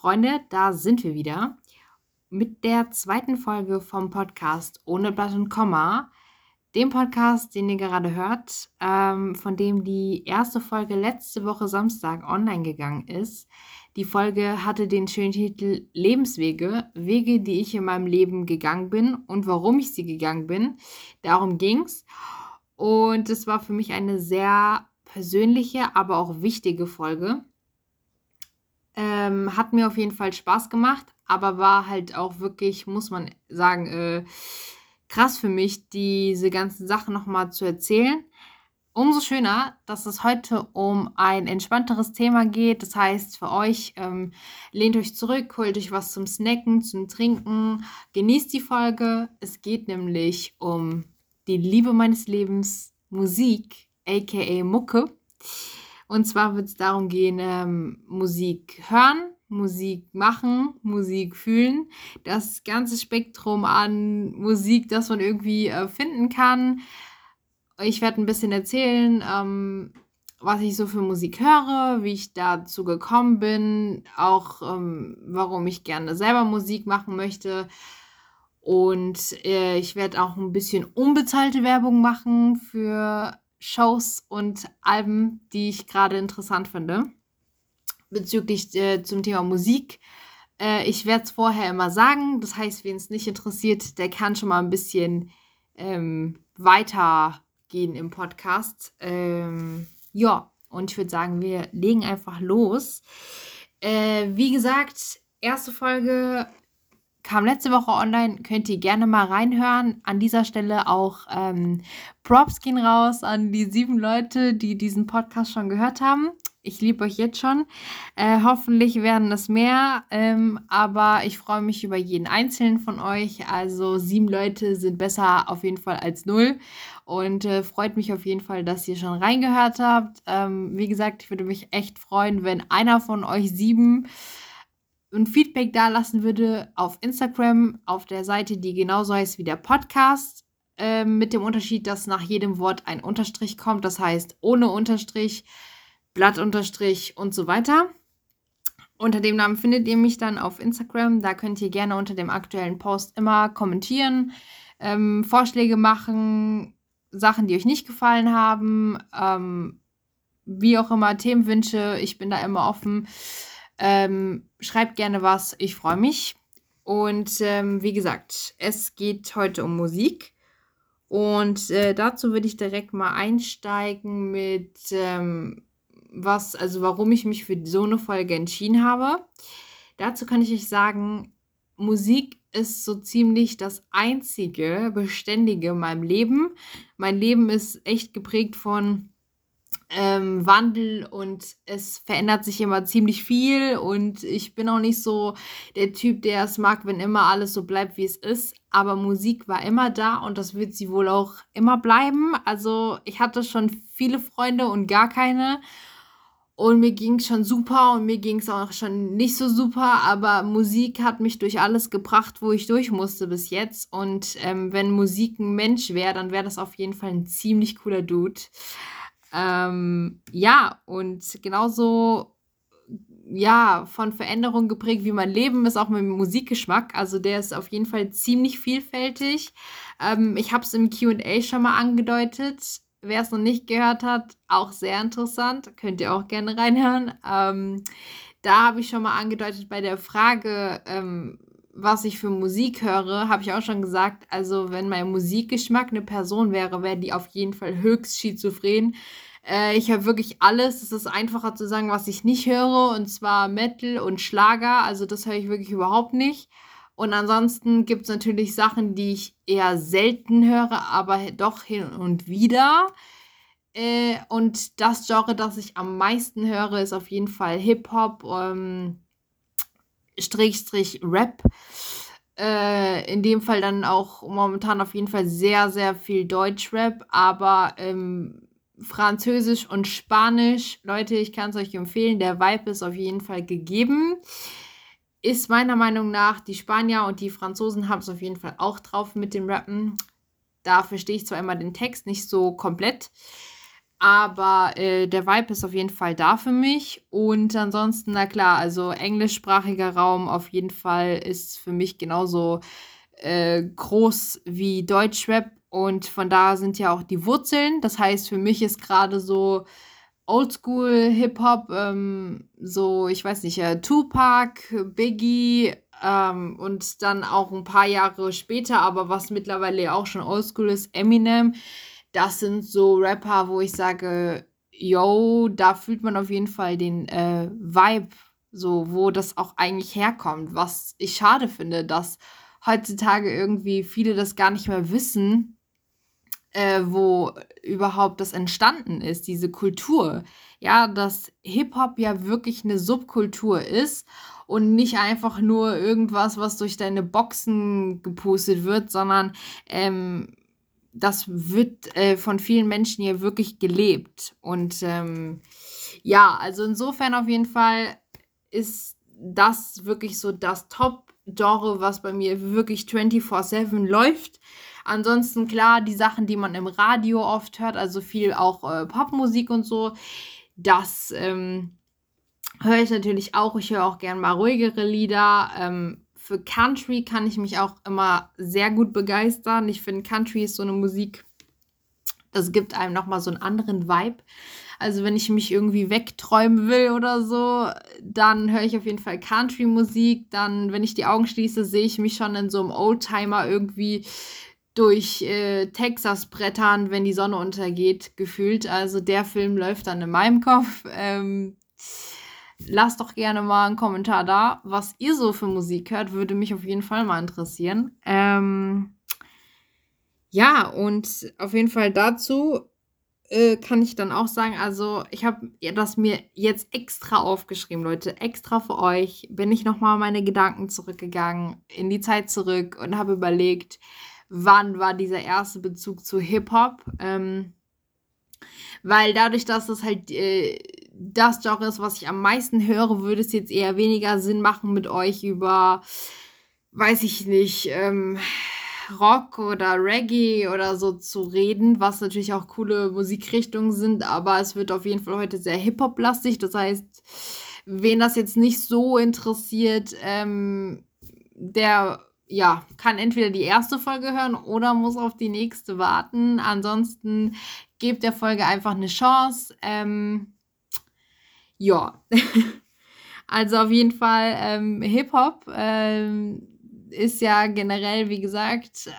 Freunde, da sind wir wieder mit der zweiten Folge vom Podcast Ohne Blatt und Komma. Dem Podcast, den ihr gerade hört, ähm, von dem die erste Folge letzte Woche Samstag online gegangen ist. Die Folge hatte den schönen Titel Lebenswege, Wege, die ich in meinem Leben gegangen bin und warum ich sie gegangen bin. Darum ging's. Und es war für mich eine sehr persönliche, aber auch wichtige Folge. Ähm, hat mir auf jeden Fall Spaß gemacht, aber war halt auch wirklich, muss man sagen, äh, krass für mich, diese ganzen Sachen nochmal zu erzählen. Umso schöner, dass es heute um ein entspannteres Thema geht. Das heißt, für euch, ähm, lehnt euch zurück, holt euch was zum Snacken, zum Trinken, genießt die Folge. Es geht nämlich um die Liebe meines Lebens, Musik, aka Mucke. Und zwar wird es darum gehen, ähm, Musik hören, Musik machen, Musik fühlen. Das ganze Spektrum an Musik, das man irgendwie äh, finden kann. Ich werde ein bisschen erzählen, ähm, was ich so für Musik höre, wie ich dazu gekommen bin, auch ähm, warum ich gerne selber Musik machen möchte. Und äh, ich werde auch ein bisschen unbezahlte Werbung machen für Shows und Alben, die ich gerade interessant finde. Bezüglich äh, zum Thema Musik. Äh, ich werde es vorher immer sagen. Das heißt, wen es nicht interessiert, der kann schon mal ein bisschen ähm, weitergehen im Podcast. Ähm, ja, und ich würde sagen, wir legen einfach los. Äh, wie gesagt, erste Folge kam letzte Woche online, könnt ihr gerne mal reinhören. An dieser Stelle auch ähm, Props gehen raus an die sieben Leute, die diesen Podcast schon gehört haben. Ich liebe euch jetzt schon. Äh, hoffentlich werden es mehr, ähm, aber ich freue mich über jeden einzelnen von euch. Also sieben Leute sind besser auf jeden Fall als null und äh, freut mich auf jeden Fall, dass ihr schon reingehört habt. Ähm, wie gesagt, ich würde mich echt freuen, wenn einer von euch sieben ein Feedback da lassen würde auf Instagram, auf der Seite, die genauso heißt wie der Podcast, äh, mit dem Unterschied, dass nach jedem Wort ein Unterstrich kommt, das heißt ohne Unterstrich, Blattunterstrich und so weiter. Unter dem Namen findet ihr mich dann auf Instagram. Da könnt ihr gerne unter dem aktuellen Post immer kommentieren, ähm, Vorschläge machen, Sachen, die euch nicht gefallen haben, ähm, wie auch immer, Themenwünsche. Ich bin da immer offen. Ähm, schreibt gerne was, ich freue mich. Und ähm, wie gesagt, es geht heute um Musik. Und äh, dazu würde ich direkt mal einsteigen mit ähm, was, also warum ich mich für so eine Folge entschieden habe. Dazu kann ich euch sagen, Musik ist so ziemlich das einzige Beständige in meinem Leben. Mein Leben ist echt geprägt von ähm, Wandel und es verändert sich immer ziemlich viel und ich bin auch nicht so der Typ, der es mag, wenn immer alles so bleibt, wie es ist. Aber Musik war immer da und das wird sie wohl auch immer bleiben. Also ich hatte schon viele Freunde und gar keine. Und mir ging es schon super und mir ging es auch schon nicht so super, aber Musik hat mich durch alles gebracht, wo ich durch musste bis jetzt. Und ähm, wenn Musik ein Mensch wäre, dann wäre das auf jeden Fall ein ziemlich cooler Dude. Ähm, ja, und genauso ja, von Veränderungen geprägt, wie mein Leben ist, auch dem Musikgeschmack. Also der ist auf jeden Fall ziemlich vielfältig. Ähm, ich habe es im QA schon mal angedeutet. Wer es noch nicht gehört hat, auch sehr interessant. Könnt ihr auch gerne reinhören. Ähm, da habe ich schon mal angedeutet bei der Frage, ähm, was ich für Musik höre, habe ich auch schon gesagt, also wenn mein Musikgeschmack eine Person wäre, wäre die auf jeden Fall höchst schizophren. Äh, ich höre wirklich alles. Es ist einfacher zu sagen, was ich nicht höre, und zwar Metal und Schlager. Also das höre ich wirklich überhaupt nicht. Und ansonsten gibt es natürlich Sachen, die ich eher selten höre, aber doch hin und wieder. Äh, und das Genre, das ich am meisten höre, ist auf jeden Fall Hip-Hop. Ähm, Strich Rap. Äh, in dem Fall dann auch momentan auf jeden Fall sehr, sehr viel Deutschrap, aber ähm, Französisch und Spanisch, Leute, ich kann es euch empfehlen, der Vibe ist auf jeden Fall gegeben. Ist meiner Meinung nach, die Spanier und die Franzosen haben es auf jeden Fall auch drauf mit dem Rappen. Da verstehe ich zwar immer den Text nicht so komplett. Aber äh, der Vibe ist auf jeden Fall da für mich. Und ansonsten, na klar, also englischsprachiger Raum auf jeden Fall ist für mich genauso äh, groß wie Deutschrap. Und von da sind ja auch die Wurzeln. Das heißt, für mich ist gerade so Oldschool Hip-Hop, ähm, so, ich weiß nicht, äh, Tupac, Biggie ähm, und dann auch ein paar Jahre später, aber was mittlerweile auch schon Oldschool ist, Eminem das sind so Rapper, wo ich sage, yo, da fühlt man auf jeden Fall den äh, Vibe, so wo das auch eigentlich herkommt. Was ich schade finde, dass heutzutage irgendwie viele das gar nicht mehr wissen, äh, wo überhaupt das entstanden ist, diese Kultur. Ja, dass Hip-Hop ja wirklich eine Subkultur ist und nicht einfach nur irgendwas, was durch deine Boxen gepustet wird, sondern ähm, das wird äh, von vielen Menschen hier wirklich gelebt. Und ähm, ja, also insofern auf jeden Fall ist das wirklich so das Top-Genre, was bei mir wirklich 24-7 läuft. Ansonsten klar, die Sachen, die man im Radio oft hört, also viel auch äh, Popmusik und so, das ähm, höre ich natürlich auch. Ich höre auch gern mal ruhigere Lieder. Ähm, für Country kann ich mich auch immer sehr gut begeistern. Ich finde, Country ist so eine Musik, das gibt einem nochmal so einen anderen Vibe. Also wenn ich mich irgendwie wegträumen will oder so, dann höre ich auf jeden Fall Country-Musik. Dann, wenn ich die Augen schließe, sehe ich mich schon in so einem Oldtimer irgendwie durch äh, Texas brettern, wenn die Sonne untergeht, gefühlt. Also der Film läuft dann in meinem Kopf. Ähm, Lasst doch gerne mal einen Kommentar da, was ihr so für Musik hört, würde mich auf jeden Fall mal interessieren. Ähm, ja, und auf jeden Fall dazu äh, kann ich dann auch sagen, also ich habe das mir jetzt extra aufgeschrieben, Leute, extra für euch. Bin ich nochmal meine Gedanken zurückgegangen, in die Zeit zurück und habe überlegt, wann war dieser erste Bezug zu Hip-Hop. Ähm, weil dadurch, dass es halt äh, das Genre ist, was ich am meisten höre, würde es jetzt eher weniger Sinn machen, mit euch über, weiß ich nicht, ähm, Rock oder Reggae oder so zu reden, was natürlich auch coole Musikrichtungen sind, aber es wird auf jeden Fall heute sehr Hip-Hop-lastig. Das heißt, wen das jetzt nicht so interessiert, ähm, der ja, kann entweder die erste Folge hören oder muss auf die nächste warten. Ansonsten gebt der Folge einfach eine Chance. Ähm, ja. also auf jeden Fall ähm, Hip-Hop ähm, ist ja generell, wie gesagt,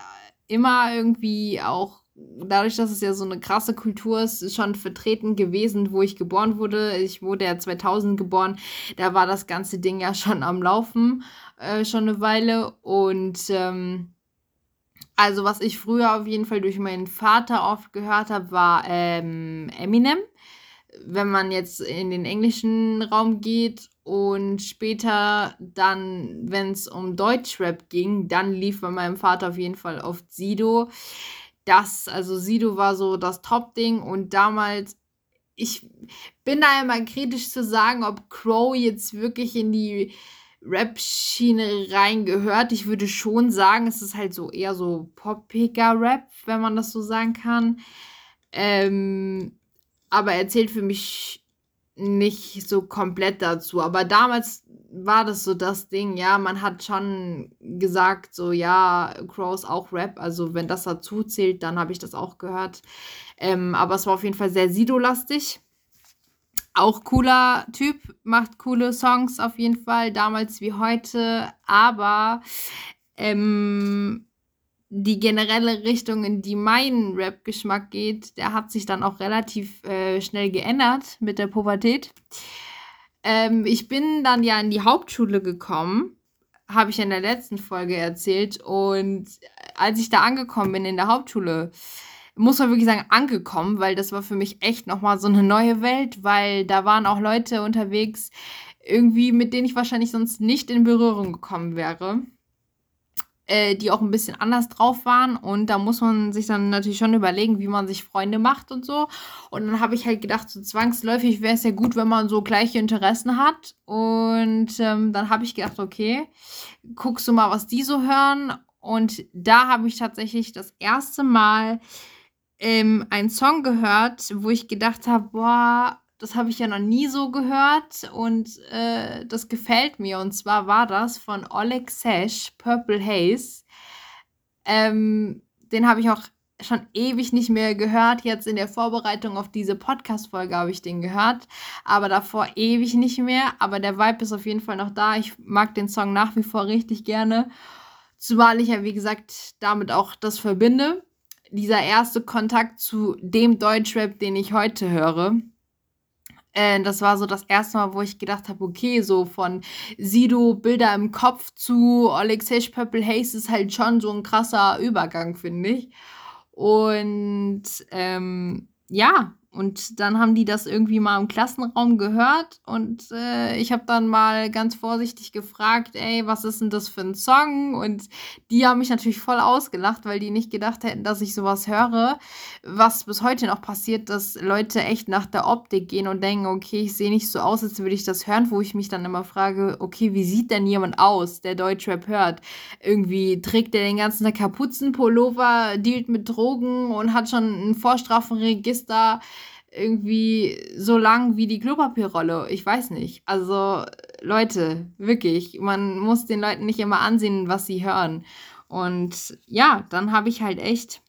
immer irgendwie auch dadurch, dass es ja so eine krasse Kultur ist, schon vertreten gewesen, wo ich geboren wurde. Ich wurde ja 2000 geboren. Da war das ganze Ding ja schon am Laufen, äh, schon eine Weile. Und ähm, also was ich früher auf jeden Fall durch meinen Vater oft gehört habe, war ähm, Eminem wenn man jetzt in den englischen Raum geht und später dann, wenn es um Deutschrap ging, dann lief bei meinem Vater auf jeden Fall oft Sido. Das, also Sido war so das Top-Ding und damals, ich bin da immer kritisch zu sagen, ob Crow jetzt wirklich in die Rap-Schiene reingehört. Ich würde schon sagen, es ist halt so eher so poppiger Rap, wenn man das so sagen kann. Ähm, aber er zählt für mich nicht so komplett dazu. Aber damals war das so das Ding, ja, man hat schon gesagt, so, ja, Crows auch Rap, also wenn das dazu zählt, dann habe ich das auch gehört. Ähm, aber es war auf jeden Fall sehr Sido-lastig. Auch cooler Typ, macht coole Songs auf jeden Fall, damals wie heute, aber ähm, die generelle Richtung, in die mein Rap-Geschmack geht, der hat sich dann auch relativ äh, schnell geändert mit der Pubertät. Ähm, ich bin dann ja in die Hauptschule gekommen, habe ich in der letzten Folge erzählt. Und als ich da angekommen bin in der Hauptschule, muss man wirklich sagen, angekommen, weil das war für mich echt nochmal so eine neue Welt, weil da waren auch Leute unterwegs, irgendwie, mit denen ich wahrscheinlich sonst nicht in Berührung gekommen wäre äh, die auch ein bisschen anders drauf waren. Und da muss man sich dann natürlich schon überlegen, wie man sich Freunde macht und so. Und dann habe ich halt gedacht, so zwangsläufig wäre es ja gut, wenn man so gleiche Interessen hat. Und ähm, dann habe ich gedacht, okay, guckst du mal, was die so hören. Und da habe ich tatsächlich das erste Mal ähm, einen Song gehört, wo ich gedacht habe, boah, das habe ich ja noch nie so gehört und äh, das gefällt mir. Und zwar war das von Oleg Sesh, Purple Haze. Ähm, den habe ich auch schon ewig nicht mehr gehört. Jetzt in der Vorbereitung auf diese Podcast-Folge habe ich den gehört, aber davor ewig nicht mehr. Aber der Vibe ist auf jeden Fall noch da. Ich mag den Song nach wie vor richtig gerne. Zumal ich ja, wie gesagt, damit auch das verbinde. Dieser erste Kontakt zu dem Deutschrap, den ich heute höre. Äh, das war so das erste Mal, wo ich gedacht habe, okay, so von Sido Bilder im Kopf zu Alexei Purple Haze ist halt schon so ein krasser Übergang, finde ich. Und ähm, ja, und dann haben die das irgendwie mal im Klassenraum gehört und äh, ich habe dann mal ganz vorsichtig gefragt, ey, was ist denn das für ein Song? Und die haben mich natürlich voll ausgelacht, weil die nicht gedacht hätten, dass ich sowas höre. Was bis heute noch passiert, dass Leute echt nach der Optik gehen und denken, okay, ich sehe nicht so aus, als würde ich das hören, wo ich mich dann immer frage, okay, wie sieht denn jemand aus, der Deutschrap hört? Irgendwie trägt der den ganzen Tag Kapuzenpullover, dealt mit Drogen und hat schon ein Vorstrafenregister irgendwie so lang wie die Klopapierrolle. Ich weiß nicht. Also, Leute, wirklich, man muss den Leuten nicht immer ansehen, was sie hören. Und ja, dann habe ich halt echt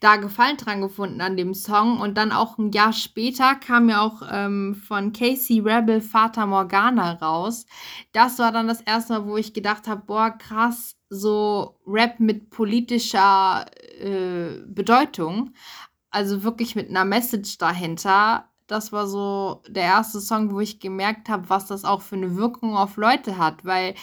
da Gefallen dran gefunden an dem Song. Und dann auch ein Jahr später kam ja auch ähm, von Casey Rebel Vater Morgana raus. Das war dann das erste Mal, wo ich gedacht habe, boah, krass, so Rap mit politischer äh, Bedeutung also wirklich mit einer Message dahinter. Das war so der erste Song, wo ich gemerkt habe, was das auch für eine Wirkung auf Leute hat, weil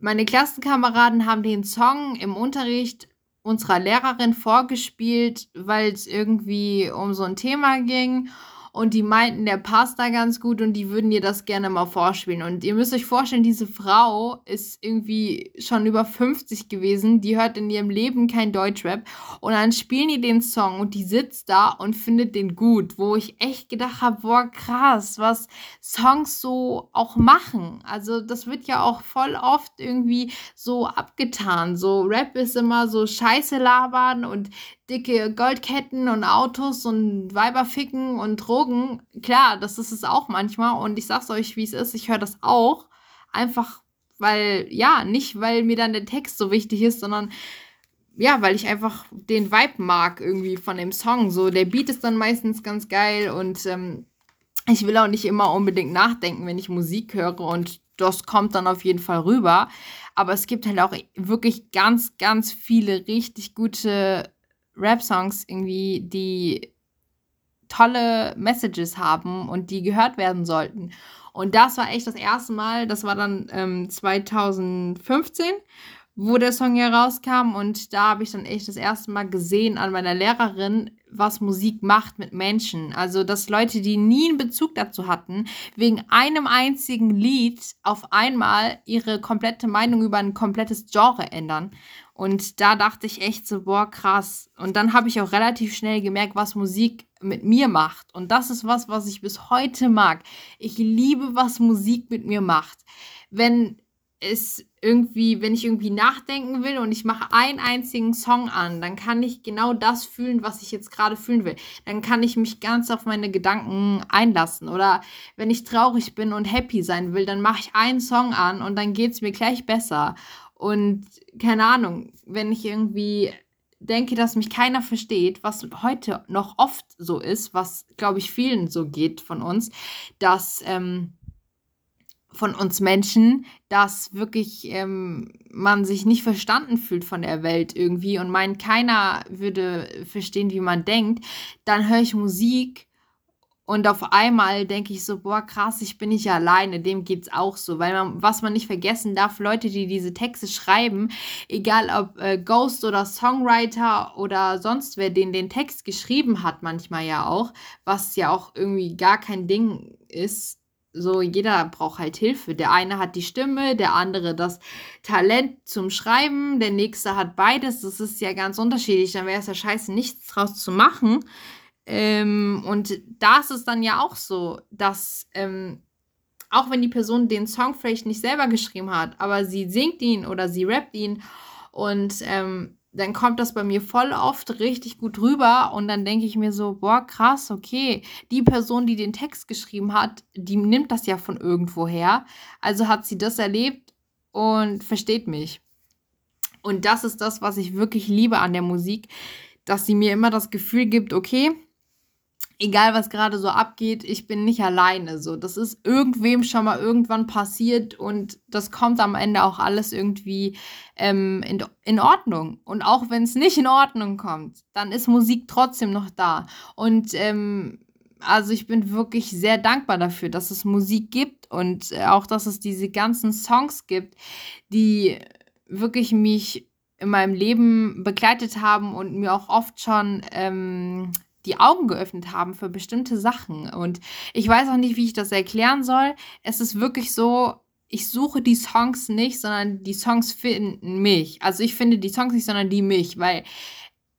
meine Klassenkameraden haben den Song im Unterricht unserer Lehrerin vorgespielt, weil es irgendwie um so ein Thema ging und die meinten, der passt da ganz gut und die würden dir das gerne mal vorspielen. Und ihr müsst euch vorstellen, diese Frau ist irgendwie schon über 50 gewesen, die hört in ihrem Leben kein Deutschrap und dann spielen die den Song und die sitzt da und findet den gut, wo ich echt gedacht habe, boah, krass, was Songs so auch machen. Also das wird ja auch voll oft irgendwie so abgetan. So Rap ist immer so Scheiße labern und dicke Goldketten und Autos und Weiberficken und Drogen. Klar, das ist es auch manchmal. Und ich sag's euch, wie es ist. Ich höre das auch. Einfach, weil, ja, nicht, weil mir dann der Text so wichtig ist, sondern ja, weil ich einfach den Vibe mag irgendwie von dem Song. So, der Beat ist dann meistens ganz geil und ähm, ich will auch nicht immer unbedingt nachdenken, wenn ich Musik höre und das kommt dann auf jeden Fall rüber. Aber es gibt halt auch wirklich ganz, ganz viele richtig gute Rap-Songs irgendwie, die tolle Messages haben und die gehört werden sollten. Und das war echt das erste Mal, das war dann ähm, 2015, wo der Song hier rauskam. Und da habe ich dann echt das erste Mal gesehen an meiner Lehrerin, was Musik macht mit Menschen. Also, dass Leute, die nie einen Bezug dazu hatten, wegen einem einzigen Lied auf einmal ihre komplette Meinung über ein komplettes Genre ändern. Und da dachte ich echt so, boah, krass. Und dann habe ich auch relativ schnell gemerkt, was Musik mit mir macht. Und das ist was, was ich bis heute mag. Ich liebe, was Musik mit mir macht. Wenn es irgendwie, wenn ich irgendwie nachdenken will und ich mache einen einzigen Song an, dann kann ich genau das fühlen, was ich jetzt gerade fühlen will. Dann kann ich mich ganz auf meine Gedanken einlassen. Oder wenn ich traurig bin und happy sein will, dann mache ich einen Song an und dann geht es mir gleich besser. Und keine Ahnung, wenn ich irgendwie denke, dass mich keiner versteht, was heute noch oft so ist, was, glaube ich, vielen so geht von uns, dass ähm, von uns Menschen, dass wirklich ähm, man sich nicht verstanden fühlt von der Welt irgendwie und meint, keiner würde verstehen, wie man denkt, dann höre ich Musik und auf einmal denke ich so, boah, krass, ich bin nicht alleine, dem geht's auch so. Weil man, was man nicht vergessen darf, Leute, die diese Texte schreiben, egal ob äh, Ghost oder Songwriter oder sonst wer, den den Text geschrieben hat, manchmal ja auch, was ja auch irgendwie gar kein Ding ist. So, jeder braucht halt Hilfe. Der eine hat die Stimme, der andere das Talent zum Schreiben, der nächste hat beides. Das ist ja ganz unterschiedlich. Dann wäre es ja scheiße, nichts draus zu machen. Ähm, und da ist es dann ja auch so, dass ähm, auch wenn die Person den Song vielleicht nicht selber geschrieben hat, aber sie singt ihn oder sie rappt ihn und ähm, dann kommt das bei mir voll oft richtig gut rüber und dann denke ich mir so, boah, krass, okay, die Person, die den Text geschrieben hat, die nimmt das ja von irgendwo her. Also hat sie das erlebt und versteht mich. Und das ist das, was ich wirklich liebe an der Musik, dass sie mir immer das Gefühl gibt, okay, egal was gerade so abgeht, ich bin nicht alleine. So, das ist irgendwem schon mal irgendwann passiert und das kommt am Ende auch alles irgendwie ähm, in, in Ordnung. Und auch wenn es nicht in Ordnung kommt, dann ist Musik trotzdem noch da. Und ähm, also ich bin wirklich sehr dankbar dafür, dass es Musik gibt und äh, auch, dass es diese ganzen Songs gibt, die wirklich mich in meinem Leben begleitet haben und mir auch oft schon ähm, die Augen geöffnet haben für bestimmte Sachen. Und ich weiß auch nicht, wie ich das erklären soll. Es ist wirklich so, ich suche die Songs nicht, sondern die Songs finden mich. Also ich finde die Songs nicht, sondern die mich, weil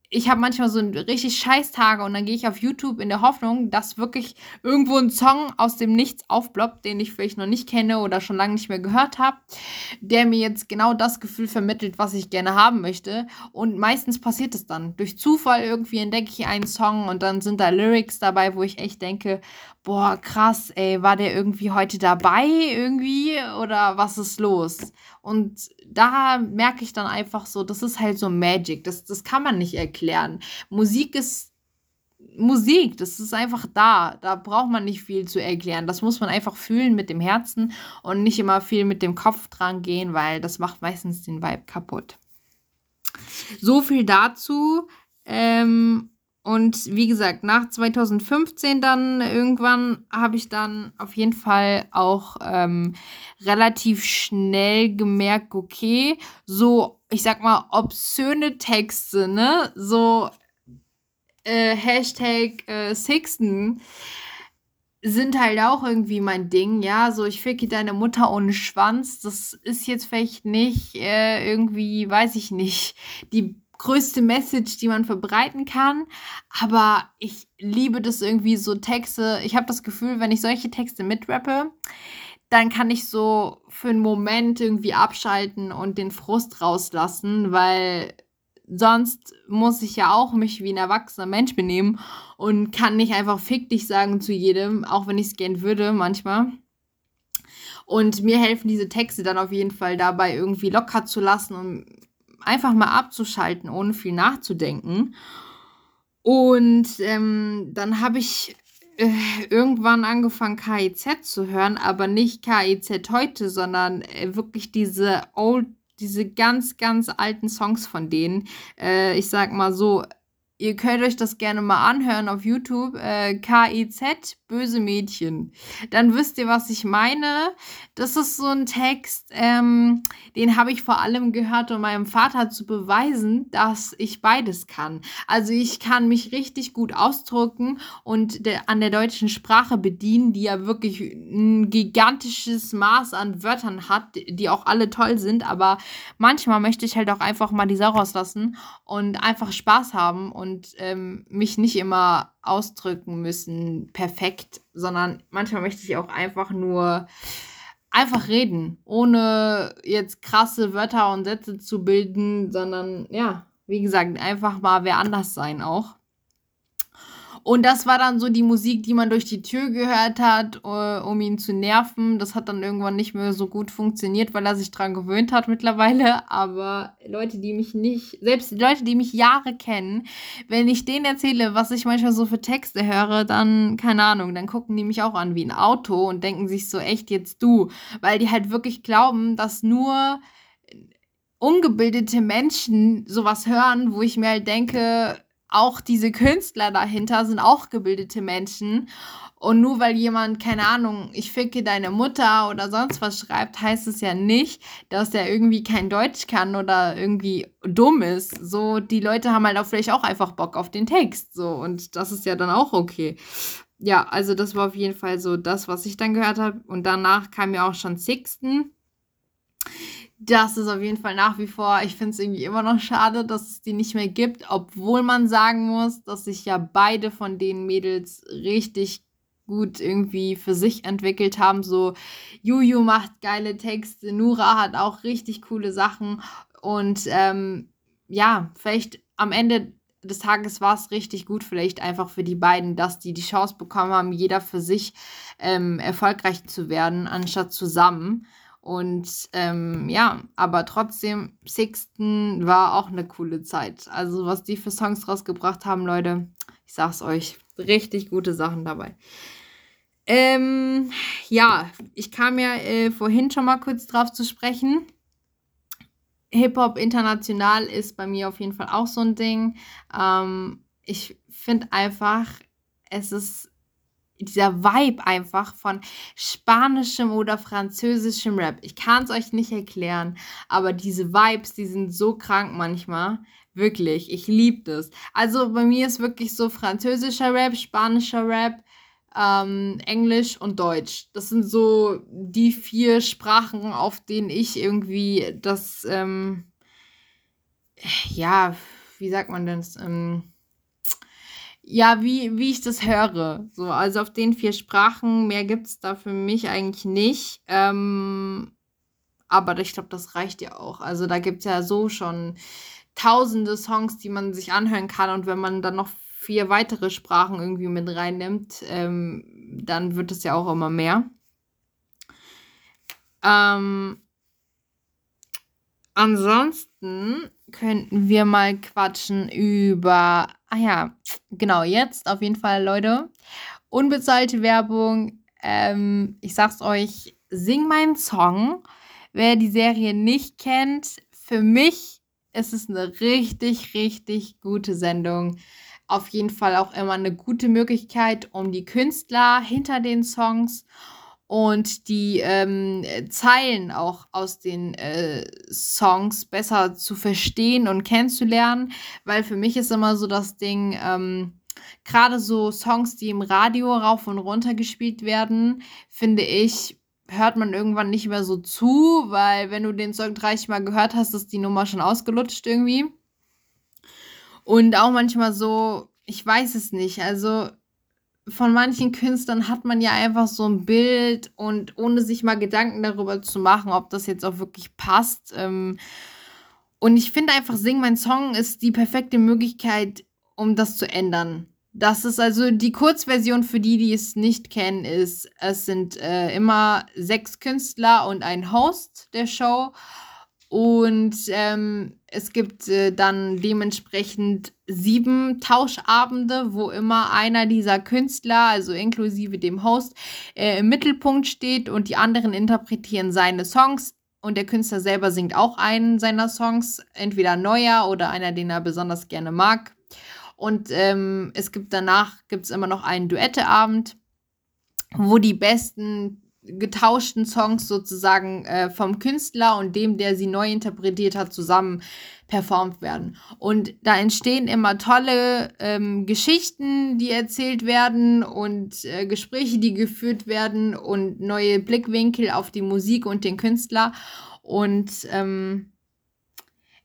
ich habe manchmal so richtig scheiß Tage und dann gehe ich auf YouTube in der Hoffnung, dass wirklich irgendwo ein Song aus dem Nichts aufploppt, den ich vielleicht noch nicht kenne oder schon lange nicht mehr gehört habe, der mir jetzt genau das Gefühl vermittelt, was ich gerne haben möchte. Und meistens passiert es dann. Durch Zufall irgendwie entdecke ich einen Song und dann sind da Lyrics dabei, wo ich echt denke, boah, krass, ey, war der irgendwie heute dabei irgendwie oder was ist los? Und da merke ich dann einfach so, das ist halt so Magic, das, das kann man nicht erklären. Musik ist Musik, das ist einfach da. Da braucht man nicht viel zu erklären. Das muss man einfach fühlen mit dem Herzen und nicht immer viel mit dem Kopf dran gehen, weil das macht meistens den Vibe kaputt. So viel dazu. Ähm, und wie gesagt, nach 2015 dann irgendwann habe ich dann auf jeden Fall auch ähm, relativ schnell gemerkt, okay, so, ich sag mal, obszöne Texte, ne? So äh, Hashtag äh, Sixten sind halt auch irgendwie mein Ding, ja, so ich ficke deine Mutter ohne Schwanz, das ist jetzt vielleicht nicht äh, irgendwie, weiß ich nicht, die größte Message, die man verbreiten kann. Aber ich liebe das irgendwie so Texte. Ich habe das Gefühl, wenn ich solche Texte mitrappe, dann kann ich so für einen Moment irgendwie abschalten und den Frust rauslassen, weil sonst muss ich ja auch mich wie ein erwachsener Mensch benehmen und kann nicht einfach fick dich sagen zu jedem, auch wenn ich es gern würde manchmal. Und mir helfen diese Texte dann auf jeden Fall dabei, irgendwie locker zu lassen und einfach mal abzuschalten, ohne viel nachzudenken. Und ähm, dann habe ich äh, irgendwann angefangen, KIZ zu hören, aber nicht KIZ heute, sondern äh, wirklich diese old, diese ganz, ganz alten Songs von denen. Äh, ich sag mal so, Ihr könnt euch das gerne mal anhören auf YouTube. Äh, KIZ, böse Mädchen. Dann wisst ihr, was ich meine. Das ist so ein Text, ähm, den habe ich vor allem gehört, um meinem Vater zu beweisen, dass ich beides kann. Also ich kann mich richtig gut ausdrücken und der, an der deutschen Sprache bedienen, die ja wirklich ein gigantisches Maß an Wörtern hat, die auch alle toll sind. Aber manchmal möchte ich halt auch einfach mal die Sau rauslassen und einfach Spaß haben. Und und ähm, mich nicht immer ausdrücken müssen, perfekt, sondern manchmal möchte ich auch einfach nur einfach reden, ohne jetzt krasse Wörter und Sätze zu bilden, sondern ja, wie gesagt, einfach mal wer anders sein auch. Und das war dann so die Musik, die man durch die Tür gehört hat, uh, um ihn zu nerven. Das hat dann irgendwann nicht mehr so gut funktioniert, weil er sich dran gewöhnt hat mittlerweile. Aber Leute, die mich nicht, selbst Leute, die mich Jahre kennen, wenn ich denen erzähle, was ich manchmal so für Texte höre, dann, keine Ahnung, dann gucken die mich auch an wie ein Auto und denken sich so, echt jetzt du. Weil die halt wirklich glauben, dass nur ungebildete Menschen sowas hören, wo ich mir halt denke, auch diese Künstler dahinter sind auch gebildete Menschen. Und nur weil jemand, keine Ahnung, ich ficke deine Mutter oder sonst was schreibt, heißt es ja nicht, dass der irgendwie kein Deutsch kann oder irgendwie dumm ist. So, die Leute haben halt auch vielleicht auch einfach Bock auf den Text. So, und das ist ja dann auch okay. Ja, also das war auf jeden Fall so das, was ich dann gehört habe. Und danach kam ja auch schon Sixten das ist auf jeden Fall nach wie vor, ich finde es irgendwie immer noch schade, dass es die nicht mehr gibt, obwohl man sagen muss, dass sich ja beide von den Mädels richtig gut irgendwie für sich entwickelt haben. So, Juju macht geile Texte, Nura hat auch richtig coole Sachen und ähm, ja, vielleicht am Ende des Tages war es richtig gut, vielleicht einfach für die beiden, dass die die Chance bekommen haben, jeder für sich ähm, erfolgreich zu werden, anstatt zusammen. Und ähm, ja, aber trotzdem, Sixten war auch eine coole Zeit. Also, was die für Songs rausgebracht haben, Leute, ich sag's euch, richtig gute Sachen dabei. Ähm, ja, ich kam ja äh, vorhin schon mal kurz drauf zu sprechen. Hip-Hop international ist bei mir auf jeden Fall auch so ein Ding. Ähm, ich finde einfach, es ist dieser Vibe einfach von spanischem oder französischem Rap. Ich kann es euch nicht erklären, aber diese Vibes, die sind so krank manchmal. Wirklich, ich liebe das. Also bei mir ist wirklich so französischer Rap, spanischer Rap, ähm, Englisch und Deutsch. Das sind so die vier Sprachen, auf denen ich irgendwie das, ähm, ja, wie sagt man das? Ähm, ja, wie, wie ich das höre. So, also auf den vier Sprachen, mehr gibt es da für mich eigentlich nicht. Ähm, aber ich glaube, das reicht ja auch. Also da gibt es ja so schon tausende Songs, die man sich anhören kann. Und wenn man dann noch vier weitere Sprachen irgendwie mit reinnimmt, ähm, dann wird es ja auch immer mehr. Ähm, ansonsten könnten wir mal quatschen über, ah ja, genau, jetzt auf jeden Fall, Leute, unbezahlte Werbung. Ähm, ich sag's euch, sing meinen Song. Wer die Serie nicht kennt, für mich ist es eine richtig, richtig gute Sendung auf jeden Fall auch immer eine gute Möglichkeit, um die Künstler hinter den Songs und die ähm, Zeilen auch aus den äh, Songs besser zu verstehen und kennenzulernen, weil für mich ist immer so das Ding, ähm, gerade so Songs, die im Radio rauf und runter gespielt werden, finde ich, hört man irgendwann nicht mehr so zu, weil wenn du den Song 30 Mal gehört hast, ist die Nummer schon ausgelutscht irgendwie. Und auch manchmal so, ich weiß es nicht, also von manchen Künstlern hat man ja einfach so ein Bild und ohne sich mal Gedanken darüber zu machen, ob das jetzt auch wirklich passt. Ähm, und ich finde einfach, Sing mein Song ist die perfekte Möglichkeit, um das zu ändern. Das ist also die Kurzversion für die, die es nicht kennen, ist, es sind äh, immer sechs Künstler und ein Host der Show. Und ähm, es gibt äh, dann dementsprechend sieben Tauschabende, wo immer einer dieser Künstler, also inklusive dem Host, äh, im Mittelpunkt steht und die anderen interpretieren seine Songs. Und der Künstler selber singt auch einen seiner Songs, entweder neuer oder einer, den er besonders gerne mag. Und ähm, es gibt danach gibt's immer noch einen Duetteabend, wo die besten getauschten Songs sozusagen äh, vom Künstler und dem, der sie neu interpretiert hat, zusammen performt werden. Und da entstehen immer tolle ähm, Geschichten, die erzählt werden und äh, Gespräche, die geführt werden und neue Blickwinkel auf die Musik und den Künstler. Und ähm,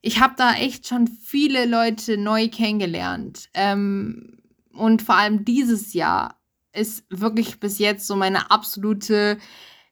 ich habe da echt schon viele Leute neu kennengelernt. Ähm, und vor allem dieses Jahr ist wirklich bis jetzt so meine absolute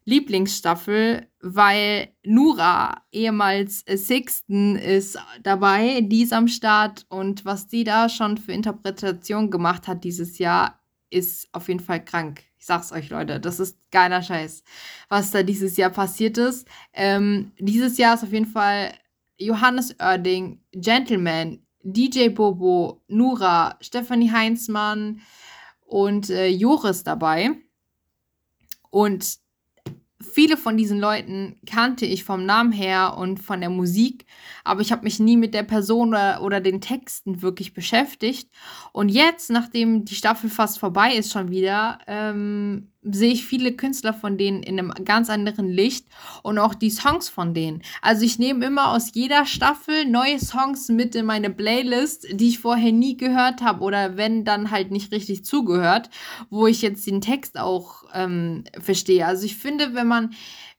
Lieblingsstaffel, weil Nura, ehemals Sixten, ist dabei, die ist am Start und was die da schon für Interpretation gemacht hat dieses Jahr, ist auf jeden Fall krank. Ich sag's euch, Leute, das ist geiler Scheiß, was da dieses Jahr passiert ist. Ähm, dieses Jahr ist auf jeden Fall Johannes Oerding, Gentleman, DJ Bobo, Nura, Stephanie Heinzmann, und äh, Joris dabei. Und viele von diesen Leuten kannte ich vom Namen her und von der Musik, aber ich habe mich nie mit der Person oder, oder, den Texten wirklich beschäftigt. Und jetzt, nachdem die Staffel fast vorbei ist schon wieder, ähm, sehe ich viele Künstler von denen in einem ganz anderen Licht und auch die Songs von denen. Also ich nehme immer aus jeder Staffel neue Songs mit in meine Playlist, die ich vorher nie gehört habe oder wenn dann halt nicht richtig zugehört, wo ich jetzt den Text auch ähm, verstehe. Also ich finde, wenn man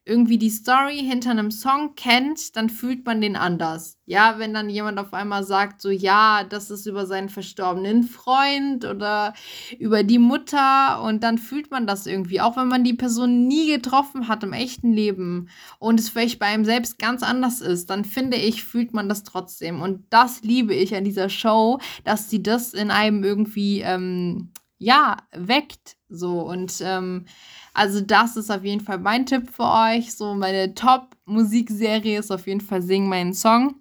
irgendwie die Story hinter einem Song kennt, dann fühlt man den anders. Ja, wenn dann jemand auf einmal sagt, so ja, das ist über seinen verstorbenen Freund oder über die Mutter und dann fühlt man das irgendwie, auch wenn man die Person nie getroffen hat im echten Leben und es vielleicht bei einem selbst ganz anders ist, dann finde ich, fühlt man das trotzdem. Und das liebe ich an dieser Show, dass sie das in einem irgendwie, ähm, ja, weckt. So und ähm, also das ist auf jeden Fall mein Tipp für euch. So meine Top-Musikserie ist auf jeden Fall Sing meinen Song.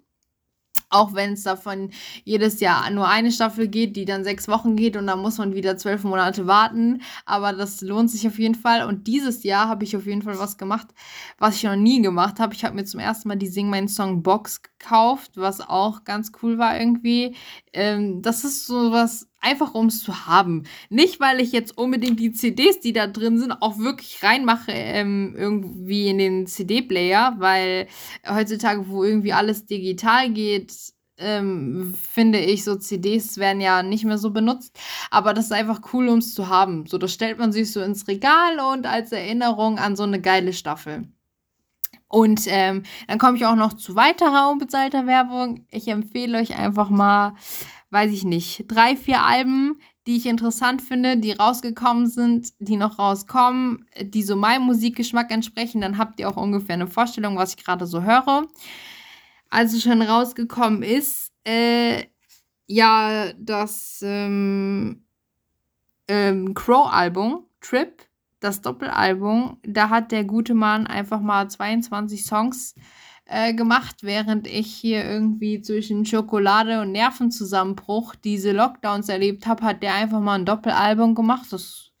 Auch wenn es davon jedes Jahr nur eine Staffel geht, die dann sechs Wochen geht und dann muss man wieder zwölf Monate warten. Aber das lohnt sich auf jeden Fall. Und dieses Jahr habe ich auf jeden Fall was gemacht, was ich noch nie gemacht habe. Ich habe mir zum ersten Mal die Sing meinen Song Box gekauft, was auch ganz cool war irgendwie. Ähm, das ist so was einfach um es zu haben. Nicht, weil ich jetzt unbedingt die CDs, die da drin sind, auch wirklich reinmache ähm, irgendwie in den CD-Player, weil heutzutage, wo irgendwie alles digital geht, ähm, finde ich, so CDs werden ja nicht mehr so benutzt. Aber das ist einfach cool, um es zu haben. So, das stellt man sich so ins Regal und als Erinnerung an so eine geile Staffel. Und ähm, dann komme ich auch noch zu weiterer unbezahlter Werbung. Ich empfehle euch einfach mal weiß ich nicht, drei, vier Alben, die ich interessant finde, die rausgekommen sind, die noch rauskommen, die so meinem Musikgeschmack entsprechen, dann habt ihr auch ungefähr eine Vorstellung, was ich gerade so höre. Also schon rausgekommen ist, äh, ja, das ähm, ähm, Crow-Album, Trip, das Doppelalbum, da hat der gute Mann einfach mal 22 Songs äh, gemacht, während ich hier irgendwie zwischen Schokolade und Nervenzusammenbruch diese Lockdowns erlebt habe, hat der einfach mal ein Doppelalbum gemacht. Das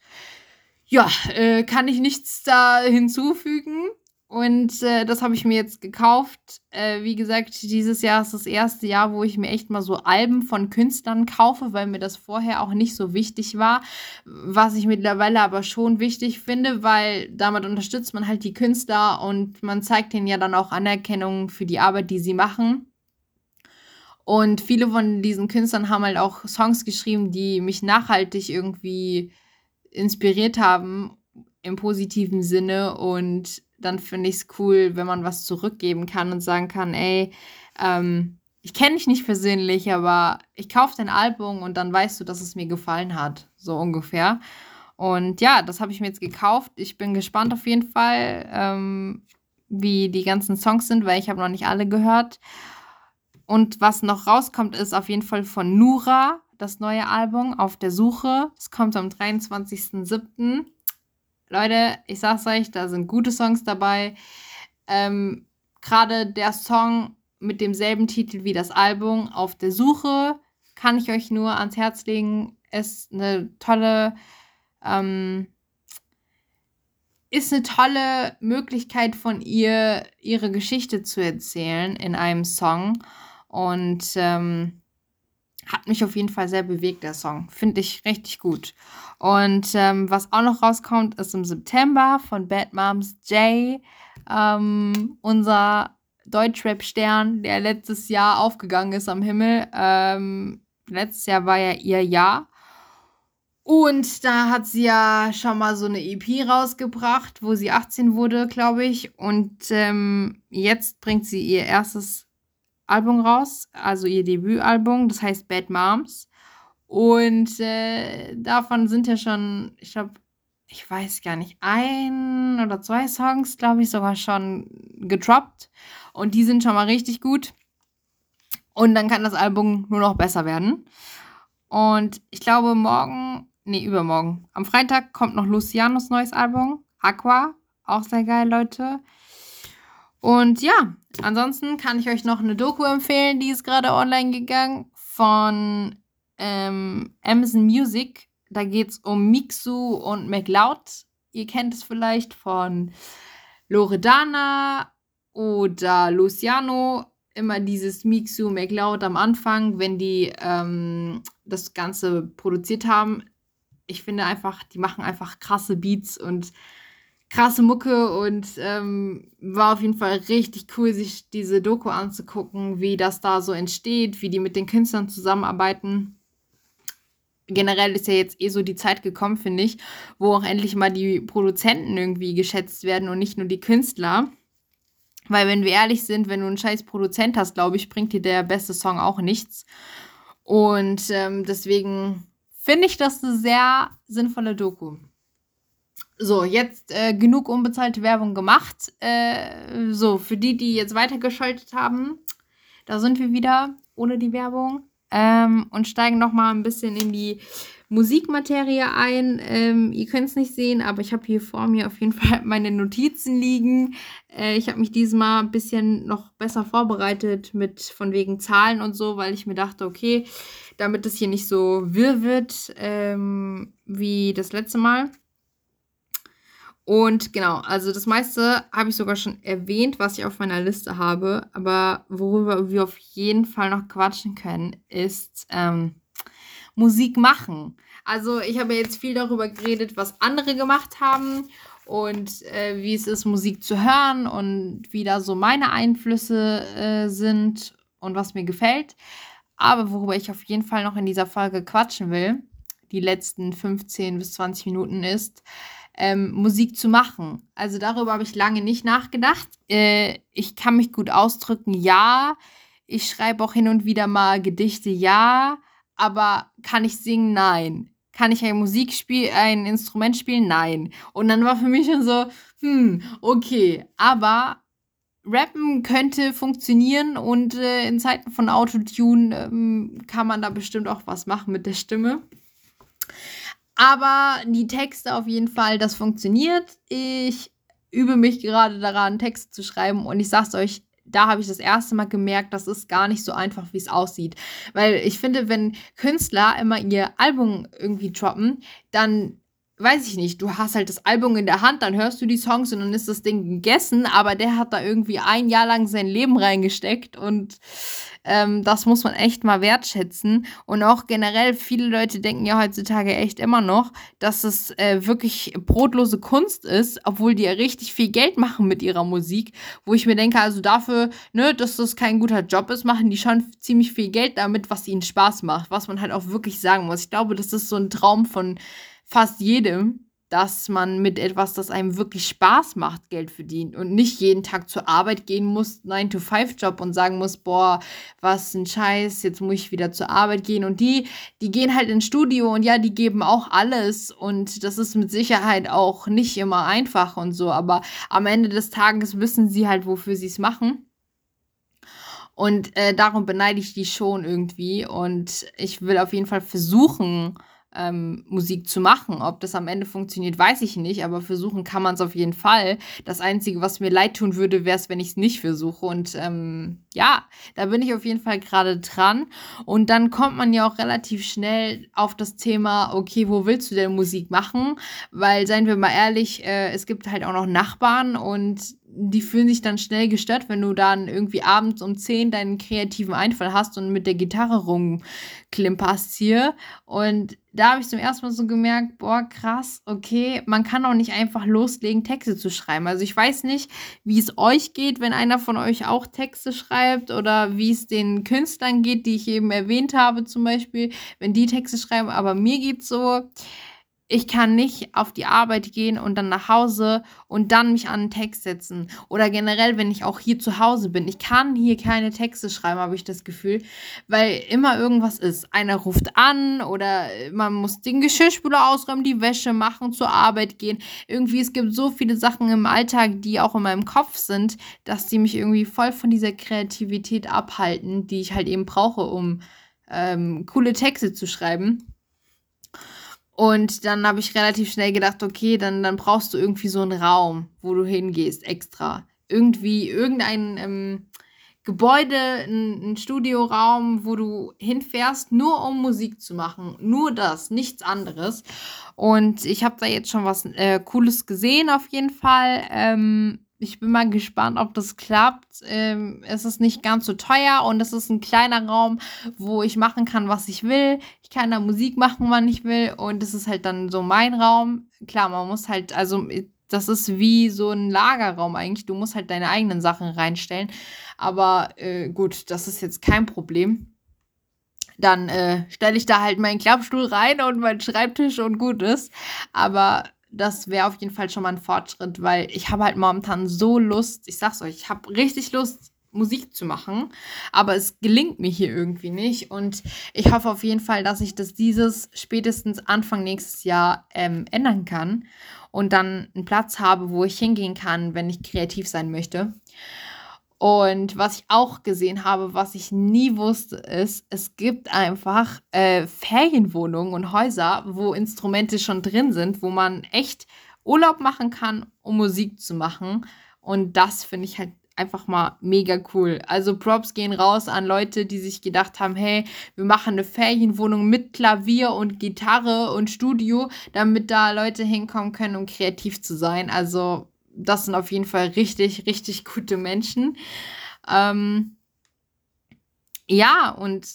ja, äh, kann ich nichts da hinzufügen. Und äh, das habe ich mir jetzt gekauft. Äh, wie gesagt, dieses Jahr ist das erste Jahr, wo ich mir echt mal so Alben von Künstlern kaufe, weil mir das vorher auch nicht so wichtig war. Was ich mittlerweile aber schon wichtig finde, weil damit unterstützt man halt die Künstler und man zeigt ihnen ja dann auch Anerkennung für die Arbeit, die sie machen. Und viele von diesen Künstlern haben halt auch Songs geschrieben, die mich nachhaltig irgendwie inspiriert haben im positiven Sinne und dann finde ich es cool, wenn man was zurückgeben kann und sagen kann, ey, ähm, ich kenne dich nicht persönlich, aber ich kaufe dein Album und dann weißt du, dass es mir gefallen hat, so ungefähr. Und ja, das habe ich mir jetzt gekauft. Ich bin gespannt auf jeden Fall, ähm, wie die ganzen Songs sind, weil ich habe noch nicht alle gehört. Und was noch rauskommt, ist auf jeden Fall von Nura, das neue Album, Auf der Suche. Es kommt am 23.07. Leute, ich sag's euch, da sind gute Songs dabei. Ähm, Gerade der Song mit demselben Titel wie das Album, Auf der Suche, kann ich euch nur ans Herz legen. Ist eine tolle, ähm, ist eine tolle Möglichkeit von ihr, ihre Geschichte zu erzählen in einem Song. Und ähm, hat mich auf jeden Fall sehr bewegt, der Song. Finde ich richtig gut. Und ähm, was auch noch rauskommt, ist im September von Bad Moms J. Ähm, unser Deutschrap-Stern, der letztes Jahr aufgegangen ist am Himmel. Ähm, letztes Jahr war ja ihr Jahr. Und da hat sie ja schon mal so eine EP rausgebracht, wo sie 18 wurde, glaube ich. Und ähm, jetzt bringt sie ihr erstes Album raus, also ihr Debütalbum, das heißt Bad Moms. Und äh, davon sind ja schon, ich glaube, ich weiß gar nicht, ein oder zwei Songs, glaube ich, sogar schon gedroppt. Und die sind schon mal richtig gut. Und dann kann das Album nur noch besser werden. Und ich glaube, morgen, nee, übermorgen, am Freitag kommt noch Lucianos neues Album, Aqua. Auch sehr geil, Leute. Und ja, ansonsten kann ich euch noch eine Doku empfehlen, die ist gerade online gegangen von ähm, Amazon Music. Da geht es um Mixu und McLeod. Ihr kennt es vielleicht von Loredana oder Luciano. Immer dieses Mixu, McLeod am Anfang, wenn die ähm, das Ganze produziert haben. Ich finde einfach, die machen einfach krasse Beats und krasse Mucke und ähm, war auf jeden Fall richtig cool, sich diese Doku anzugucken, wie das da so entsteht, wie die mit den Künstlern zusammenarbeiten generell ist ja jetzt eh so die Zeit gekommen, finde ich, wo auch endlich mal die Produzenten irgendwie geschätzt werden und nicht nur die Künstler. Weil, wenn wir ehrlich sind, wenn du einen scheiß Produzent hast, glaube ich, bringt dir der beste Song auch nichts. Und ähm, deswegen finde ich das eine sehr sinnvolle Doku. So, jetzt äh, genug unbezahlte Werbung gemacht. Äh, so, für die, die jetzt weitergeschaltet haben, da sind wir wieder ohne die Werbung ähm, und steigen noch mal ein bisschen in die Musikmaterie ein. Ähm, ihr könnt es nicht sehen, aber ich habe hier vor mir auf jeden Fall meine Notizen liegen. Äh, ich habe mich diesmal ein bisschen noch besser vorbereitet mit von wegen Zahlen und so, weil ich mir dachte, okay, damit es hier nicht so wirr wird ähm, wie das letzte Mal. Und genau, also das meiste habe ich sogar schon erwähnt, was ich auf meiner Liste habe. Aber worüber wir auf jeden Fall noch quatschen können, ist ähm, Musik machen. Also ich habe jetzt viel darüber geredet, was andere gemacht haben und äh, wie es ist, Musik zu hören und wie da so meine Einflüsse äh, sind und was mir gefällt. Aber worüber ich auf jeden Fall noch in dieser Folge quatschen will, die letzten 15 bis 20 Minuten ist, ähm, Musik zu machen. Also darüber habe ich lange nicht nachgedacht. Äh, ich kann mich gut ausdrücken, ja. Ich schreibe auch hin und wieder mal Gedichte, ja. Aber kann ich singen? Nein. Kann ich ein Musikspiel, ein Instrument spielen? Nein. Und dann war für mich schon so, hm, okay. Aber Rappen könnte funktionieren und äh, in Zeiten von Autotune ähm, kann man da bestimmt auch was machen mit der Stimme. Aber die Texte auf jeden Fall, das funktioniert. Ich übe mich gerade daran, Texte zu schreiben und ich sag's euch, da habe ich das erste Mal gemerkt, das ist gar nicht so einfach, wie es aussieht. Weil ich finde, wenn Künstler immer ihr Album irgendwie droppen, dann weiß ich nicht, du hast halt das Album in der Hand, dann hörst du die Songs und dann ist das Ding gegessen, aber der hat da irgendwie ein Jahr lang sein Leben reingesteckt und ähm, das muss man echt mal wertschätzen. Und auch generell, viele Leute denken ja heutzutage echt immer noch, dass es äh, wirklich brotlose Kunst ist, obwohl die ja richtig viel Geld machen mit ihrer Musik, wo ich mir denke, also dafür, ne, dass das kein guter Job ist, machen die schon ziemlich viel Geld damit, was ihnen Spaß macht, was man halt auch wirklich sagen muss. Ich glaube, das ist so ein Traum von fast jedem, dass man mit etwas, das einem wirklich Spaß macht, Geld verdient und nicht jeden Tag zur Arbeit gehen muss, 9-to-5-Job und sagen muss, boah, was ein Scheiß, jetzt muss ich wieder zur Arbeit gehen. Und die, die gehen halt ins Studio und ja, die geben auch alles und das ist mit Sicherheit auch nicht immer einfach und so, aber am Ende des Tages wissen sie halt, wofür sie es machen. Und äh, darum beneide ich die schon irgendwie und ich will auf jeden Fall versuchen, ähm, Musik zu machen. Ob das am Ende funktioniert, weiß ich nicht, aber versuchen kann man es auf jeden Fall. Das Einzige, was mir leid tun würde, wäre es, wenn ich es nicht versuche. Und ähm, ja, da bin ich auf jeden Fall gerade dran. Und dann kommt man ja auch relativ schnell auf das Thema, okay, wo willst du denn Musik machen? Weil, seien wir mal ehrlich, äh, es gibt halt auch noch Nachbarn und die fühlen sich dann schnell gestört, wenn du dann irgendwie abends um 10 deinen kreativen Einfall hast und mit der Gitarre rumklimperst hier. Und da habe ich zum ersten Mal so gemerkt, boah, krass, okay, man kann auch nicht einfach loslegen, Texte zu schreiben. Also ich weiß nicht, wie es euch geht, wenn einer von euch auch Texte schreibt oder wie es den Künstlern geht, die ich eben erwähnt habe, zum Beispiel, wenn die Texte schreiben. Aber mir geht es so, ich kann nicht auf die Arbeit gehen und dann nach Hause und dann mich an einen Text setzen. Oder generell, wenn ich auch hier zu Hause bin. Ich kann hier keine Texte schreiben, habe ich das Gefühl, weil immer irgendwas ist. Einer ruft an oder man muss den Geschirrspüler ausräumen, die Wäsche machen, zur Arbeit gehen. Irgendwie, es gibt so viele Sachen im Alltag, die auch in meinem Kopf sind, dass die mich irgendwie voll von dieser Kreativität abhalten, die ich halt eben brauche, um ähm, coole Texte zu schreiben. Und dann habe ich relativ schnell gedacht, okay, dann, dann brauchst du irgendwie so einen Raum, wo du hingehst, extra. Irgendwie irgendein ähm, Gebäude, ein, ein Studioraum, wo du hinfährst, nur um Musik zu machen. Nur das, nichts anderes. Und ich habe da jetzt schon was äh, Cooles gesehen, auf jeden Fall. Ähm, ich bin mal gespannt, ob das klappt. Ähm, es ist nicht ganz so teuer und es ist ein kleiner Raum, wo ich machen kann, was ich will. Ich kann da Musik machen, wann ich will. Und es ist halt dann so mein Raum. Klar, man muss halt, also das ist wie so ein Lagerraum eigentlich. Du musst halt deine eigenen Sachen reinstellen. Aber äh, gut, das ist jetzt kein Problem. dann äh, stelle ich da halt meinen Klappstuhl rein und meinen Schreibtisch und gut ist. Aber das wäre auf jeden Fall schon mal ein Fortschritt, weil ich habe halt momentan so Lust, ich sag's euch, ich habe richtig Lust, Musik zu machen, aber es gelingt mir hier irgendwie nicht und ich hoffe auf jeden Fall, dass ich das dieses spätestens Anfang nächstes Jahr ähm, ändern kann und dann einen Platz habe, wo ich hingehen kann, wenn ich kreativ sein möchte. Und was ich auch gesehen habe, was ich nie wusste, ist, es gibt einfach äh, Ferienwohnungen und Häuser, wo Instrumente schon drin sind, wo man echt Urlaub machen kann, um Musik zu machen. Und das finde ich halt einfach mal mega cool. Also Props gehen raus an Leute, die sich gedacht haben, hey, wir machen eine Ferienwohnung mit Klavier und Gitarre und Studio, damit da Leute hinkommen können, um kreativ zu sein. Also das sind auf jeden Fall richtig, richtig gute Menschen. Ähm, ja, und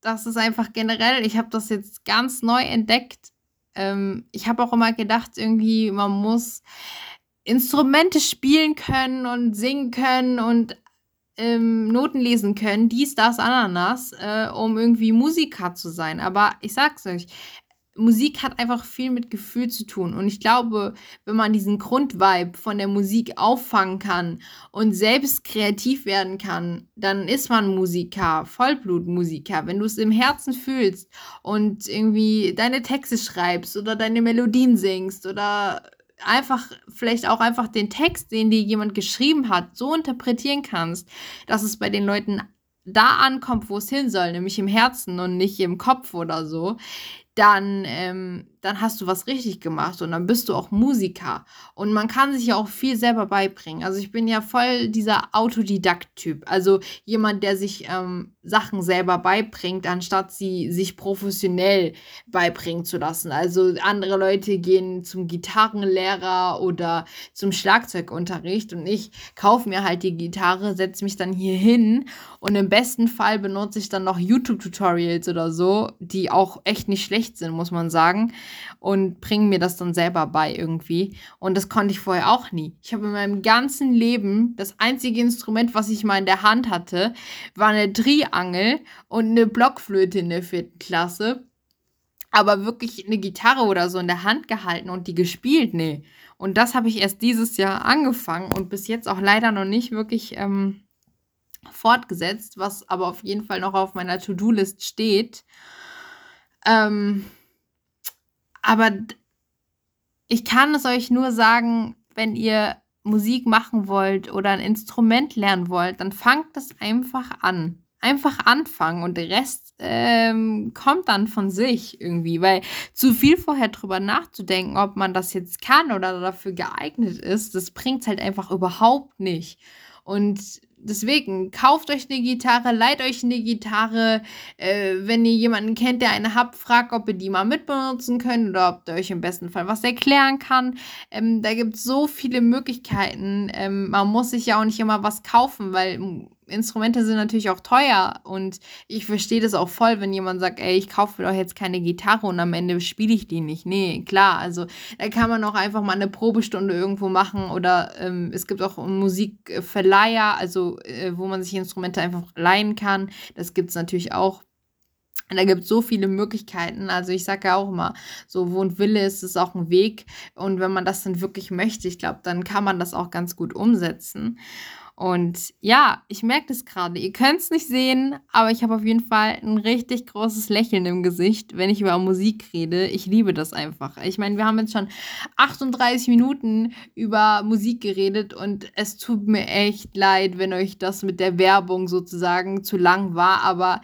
das ist einfach generell, ich habe das jetzt ganz neu entdeckt. Ähm, ich habe auch immer gedacht, irgendwie, man muss Instrumente spielen können und singen können und ähm, Noten lesen können, dies, das, Ananas, äh, um irgendwie Musiker zu sein. Aber ich sag's euch, Musik hat einfach viel mit Gefühl zu tun. Und ich glaube, wenn man diesen Grundvibe von der Musik auffangen kann und selbst kreativ werden kann, dann ist man Musiker, Vollblutmusiker. Wenn du es im Herzen fühlst und irgendwie deine Texte schreibst oder deine Melodien singst oder einfach vielleicht auch einfach den Text, den dir jemand geschrieben hat, so interpretieren kannst, dass es bei den Leuten da ankommt, wo es hin soll, nämlich im Herzen und nicht im Kopf oder so, dann, ähm, dann hast du was richtig gemacht und dann bist du auch Musiker. Und man kann sich ja auch viel selber beibringen. Also ich bin ja voll dieser Autodidakt-Typ. Also jemand, der sich ähm, Sachen selber beibringt, anstatt sie sich professionell beibringen zu lassen. Also andere Leute gehen zum Gitarrenlehrer oder zum Schlagzeugunterricht und ich kaufe mir halt die Gitarre, setze mich dann hier hin und im besten Fall benutze ich dann noch YouTube-Tutorials oder so, die auch echt nicht schlecht schlecht sind, muss man sagen. Und bringen mir das dann selber bei irgendwie. Und das konnte ich vorher auch nie. Ich habe in meinem ganzen Leben das einzige Instrument, was ich mal in der Hand hatte, war eine Triangel und eine Blockflöte in der vierten Klasse. Aber wirklich eine Gitarre oder so in der Hand gehalten und die gespielt, nee. Und das habe ich erst dieses Jahr angefangen und bis jetzt auch leider noch nicht wirklich ähm, fortgesetzt, was aber auf jeden Fall noch auf meiner To-Do-List steht. Ähm, aber ich kann es euch nur sagen, wenn ihr Musik machen wollt oder ein Instrument lernen wollt, dann fangt es einfach an. Einfach anfangen und der Rest ähm, kommt dann von sich irgendwie, weil zu viel vorher drüber nachzudenken, ob man das jetzt kann oder dafür geeignet ist, das bringt es halt einfach überhaupt nicht. Und deswegen, kauft euch eine Gitarre, leiht euch eine Gitarre. Äh, wenn ihr jemanden kennt, der eine habt, fragt, ob ihr die mal mitbenutzen könnt oder ob der euch im besten Fall was erklären kann. Ähm, da gibt es so viele Möglichkeiten. Ähm, man muss sich ja auch nicht immer was kaufen, weil Instrumente sind natürlich auch teuer und ich verstehe das auch voll, wenn jemand sagt, ey, ich kaufe doch jetzt keine Gitarre und am Ende spiele ich die nicht. Nee, klar, also da kann man auch einfach mal eine Probestunde irgendwo machen oder ähm, es gibt auch Musikverleiher, also äh, wo man sich Instrumente einfach leihen kann. Das gibt es natürlich auch. Da gibt es so viele Möglichkeiten. Also ich sage ja auch immer, so wo ein Wille ist, ist auch ein Weg. Und wenn man das dann wirklich möchte, ich glaube, dann kann man das auch ganz gut umsetzen. Und ja, ich merke das gerade. Ihr könnt es nicht sehen, aber ich habe auf jeden Fall ein richtig großes Lächeln im Gesicht, wenn ich über Musik rede. Ich liebe das einfach. Ich meine, wir haben jetzt schon 38 Minuten über Musik geredet und es tut mir echt leid, wenn euch das mit der Werbung sozusagen zu lang war, aber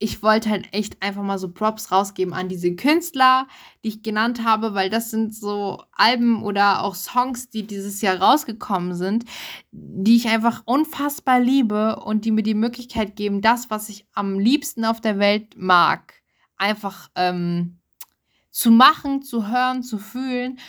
ich wollte halt echt einfach mal so Props rausgeben an diese Künstler, die ich genannt habe, weil das sind so Alben oder auch Songs, die dieses Jahr rausgekommen sind, die ich einfach unfassbar liebe und die mir die Möglichkeit geben, das, was ich am liebsten auf der Welt mag, einfach ähm, zu machen, zu hören, zu fühlen.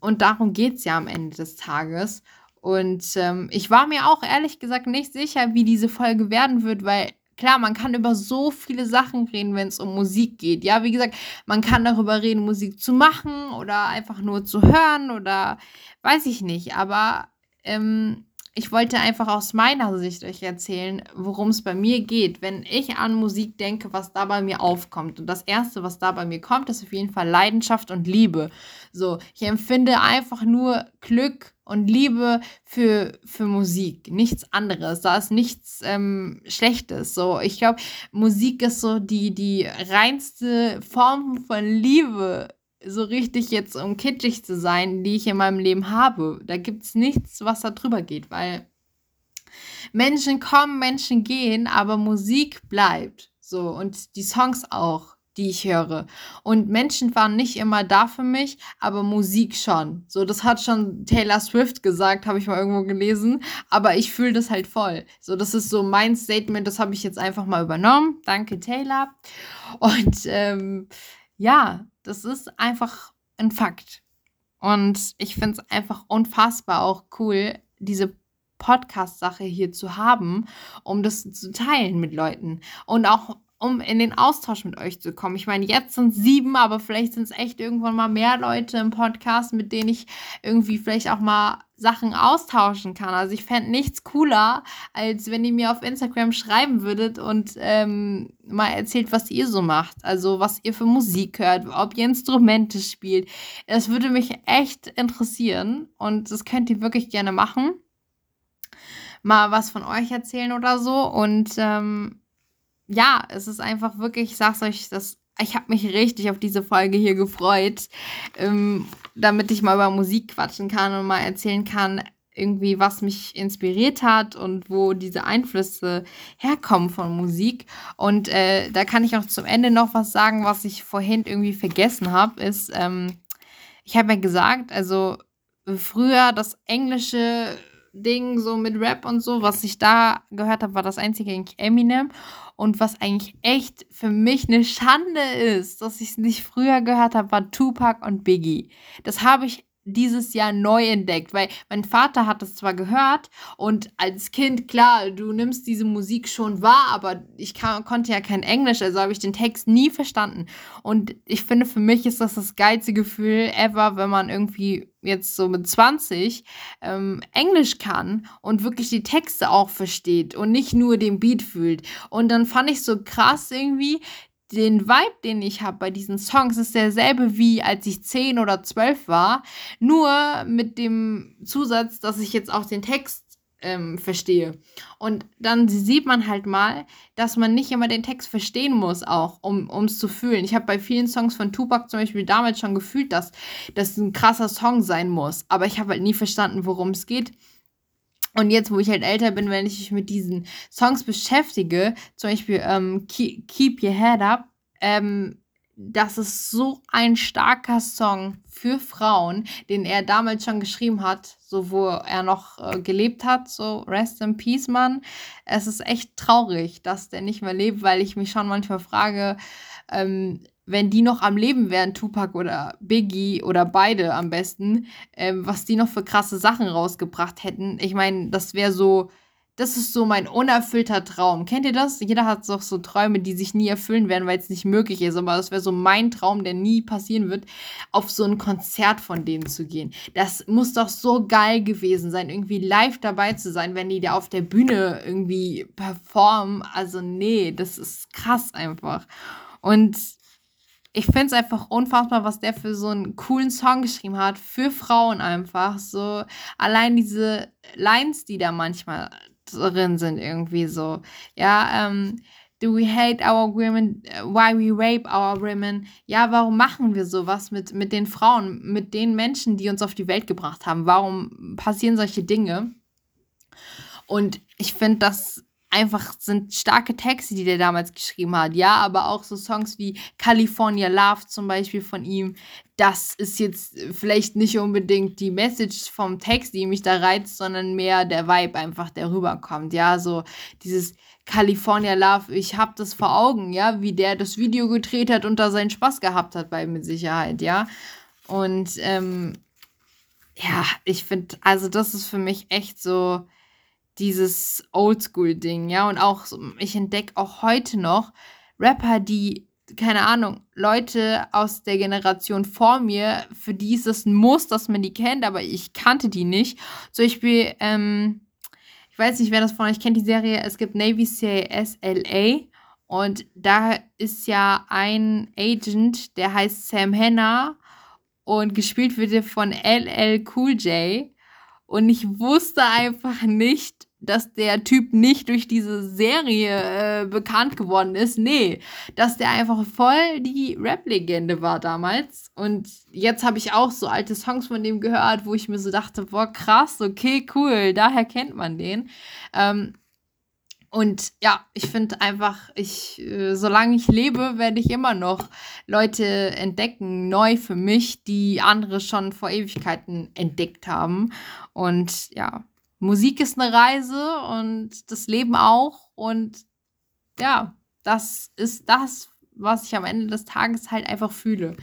Und darum geht es ja am Ende des Tages. Und ähm, ich war mir auch ehrlich gesagt nicht sicher, wie diese Folge werden wird, weil Klar, man kann über so viele Sachen reden, wenn es um Musik geht. Ja, wie gesagt, man kann darüber reden, Musik zu machen oder einfach nur zu hören oder weiß ich nicht. Aber ähm, ich wollte einfach aus meiner Sicht euch erzählen, worum es bei mir geht, wenn ich an Musik denke, was da bei mir aufkommt. Und das Erste, was da bei mir kommt, ist auf jeden Fall Leidenschaft und Liebe. So, ich empfinde einfach nur Glück und Liebe für, für Musik, nichts anderes. Da ist nichts ähm, Schlechtes. So, ich glaube, Musik ist so die, die reinste Form von Liebe, so richtig jetzt, um kitschig zu sein, die ich in meinem Leben habe. Da gibt es nichts, was da drüber geht, weil Menschen kommen, Menschen gehen, aber Musik bleibt. So, und die Songs auch, die ich höre. Und Menschen waren nicht immer da für mich, aber Musik schon. So, das hat schon Taylor Swift gesagt, habe ich mal irgendwo gelesen. Aber ich fühle das halt voll. So, das ist so mein Statement, das habe ich jetzt einfach mal übernommen. Danke, Taylor. Und ähm, ja, das ist einfach ein Fakt. Und ich finde es einfach unfassbar auch cool, diese Podcast-Sache hier zu haben, um das zu teilen mit Leuten. Und auch um in den Austausch mit euch zu kommen. Ich meine, jetzt sind es sieben, aber vielleicht sind es echt irgendwann mal mehr Leute im Podcast, mit denen ich irgendwie vielleicht auch mal Sachen austauschen kann. Also ich fände nichts cooler, als wenn ihr mir auf Instagram schreiben würdet und ähm, mal erzählt, was ihr so macht. Also was ihr für Musik hört, ob ihr Instrumente spielt. Das würde mich echt interessieren und das könnt ihr wirklich gerne machen. Mal was von euch erzählen oder so. Und ähm, ja, es ist einfach wirklich, ich sag's euch, das, ich habe mich richtig auf diese Folge hier gefreut, ähm, damit ich mal über Musik quatschen kann und mal erzählen kann, irgendwie, was mich inspiriert hat und wo diese Einflüsse herkommen von Musik. Und äh, da kann ich auch zum Ende noch was sagen, was ich vorhin irgendwie vergessen habe, ist, ähm, ich habe ja gesagt, also früher das englische Ding so mit Rap und so, was ich da gehört habe, war das einzige eigentlich Eminem. Und was eigentlich echt für mich eine Schande ist, dass ich es nicht früher gehört habe, war Tupac und Biggie. Das habe ich dieses Jahr neu entdeckt, weil mein Vater hat es zwar gehört und als Kind, klar, du nimmst diese Musik schon wahr, aber ich kann, konnte ja kein Englisch, also habe ich den Text nie verstanden. Und ich finde, für mich ist das das geilste Gefühl ever, wenn man irgendwie jetzt so mit 20 ähm, Englisch kann und wirklich die Texte auch versteht und nicht nur den Beat fühlt. Und dann fand ich so krass irgendwie, den Vibe, den ich habe bei diesen Songs, ist derselbe wie als ich 10 oder 12 war, nur mit dem Zusatz, dass ich jetzt auch den Text ähm, verstehe. Und dann sieht man halt mal, dass man nicht immer den Text verstehen muss, auch um es zu fühlen. Ich habe bei vielen Songs von Tupac zum Beispiel damals schon gefühlt, dass das ein krasser Song sein muss. Aber ich habe halt nie verstanden, worum es geht. Und jetzt, wo ich halt älter bin, wenn ich mich mit diesen Songs beschäftige, zum Beispiel ähm, Keep Your Head Up, ähm, das ist so ein starker Song für Frauen, den er damals schon geschrieben hat, so wo er noch äh, gelebt hat, so Rest in Peace, Mann. Es ist echt traurig, dass der nicht mehr lebt, weil ich mich schon manchmal frage, ähm, wenn die noch am Leben wären, Tupac oder Biggie oder beide am besten, ähm, was die noch für krasse Sachen rausgebracht hätten. Ich meine, das wäre so, das ist so mein unerfüllter Traum. Kennt ihr das? Jeder hat doch so Träume, die sich nie erfüllen werden, weil es nicht möglich ist. Aber das wäre so mein Traum, der nie passieren wird, auf so ein Konzert von denen zu gehen. Das muss doch so geil gewesen sein, irgendwie live dabei zu sein, wenn die da auf der Bühne irgendwie performen. Also nee, das ist krass einfach. Und ich finde es einfach unfassbar, was der für so einen coolen Song geschrieben hat, für Frauen einfach. So allein diese Lines, die da manchmal drin sind, irgendwie so. Ja, ähm, do we hate our women, why we rape our women? Ja, warum machen wir sowas mit, mit den Frauen, mit den Menschen, die uns auf die Welt gebracht haben? Warum passieren solche Dinge? Und ich finde, das einfach sind starke Texte, die der damals geschrieben hat. Ja, aber auch so Songs wie California Love zum Beispiel von ihm. Das ist jetzt vielleicht nicht unbedingt die Message vom Text, die mich da reizt, sondern mehr der Vibe einfach, der rüberkommt. Ja, so dieses California Love, ich hab das vor Augen, ja, wie der das Video gedreht hat und da seinen Spaß gehabt hat bei mit Sicherheit, ja. Und ähm, ja, ich finde, also das ist für mich echt so dieses Oldschool-Ding, ja. Und auch, ich entdecke auch heute noch Rapper, die, keine Ahnung, Leute aus der Generation vor mir, für die ist es ein Muss, dass man die kennt, aber ich kannte die nicht. Zum Beispiel, ähm, Ich weiß nicht, wer das von euch kennt, die Serie. Es gibt Navy CIS LA. Und da ist ja ein Agent, der heißt Sam Hanna und gespielt wird von LL Cool J. Und ich wusste einfach nicht, dass der Typ nicht durch diese Serie äh, bekannt geworden ist. Nee, dass der einfach voll die Rap-Legende war damals. Und jetzt habe ich auch so alte Songs von dem gehört, wo ich mir so dachte, boah, krass, okay, cool, daher kennt man den. Ähm, und ja, ich finde einfach, ich, äh, solange ich lebe, werde ich immer noch Leute entdecken, neu für mich, die andere schon vor Ewigkeiten entdeckt haben. Und ja, Musik ist eine Reise und das Leben auch. Und ja, das ist das, was ich am Ende des Tages halt einfach fühle.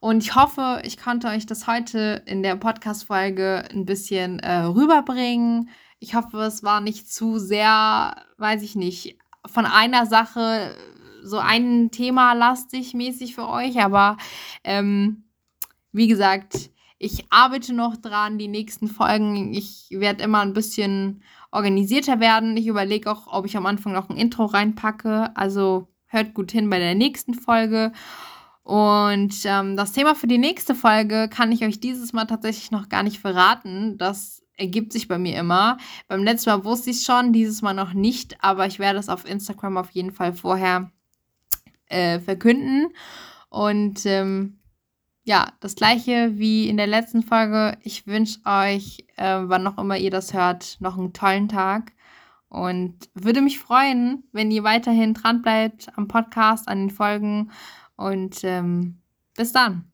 Und ich hoffe, ich konnte euch das heute in der Podcast-Folge ein bisschen äh, rüberbringen. Ich hoffe, es war nicht zu sehr, weiß ich nicht, von einer Sache so ein Thema lastig mäßig für euch. Aber ähm, wie gesagt, ich arbeite noch dran, die nächsten Folgen. Ich werde immer ein bisschen organisierter werden. Ich überlege auch, ob ich am Anfang noch ein Intro reinpacke. Also hört gut hin bei der nächsten Folge. Und ähm, das Thema für die nächste Folge kann ich euch dieses Mal tatsächlich noch gar nicht verraten. Das ergibt sich bei mir immer. Beim letzten Mal wusste ich es schon, dieses Mal noch nicht, aber ich werde es auf Instagram auf jeden Fall vorher äh, verkünden. Und ähm, ja, das gleiche wie in der letzten Folge. Ich wünsche euch, äh, wann noch immer ihr das hört, noch einen tollen Tag. Und würde mich freuen, wenn ihr weiterhin dran bleibt am Podcast, an den Folgen. Und ähm, bis dann.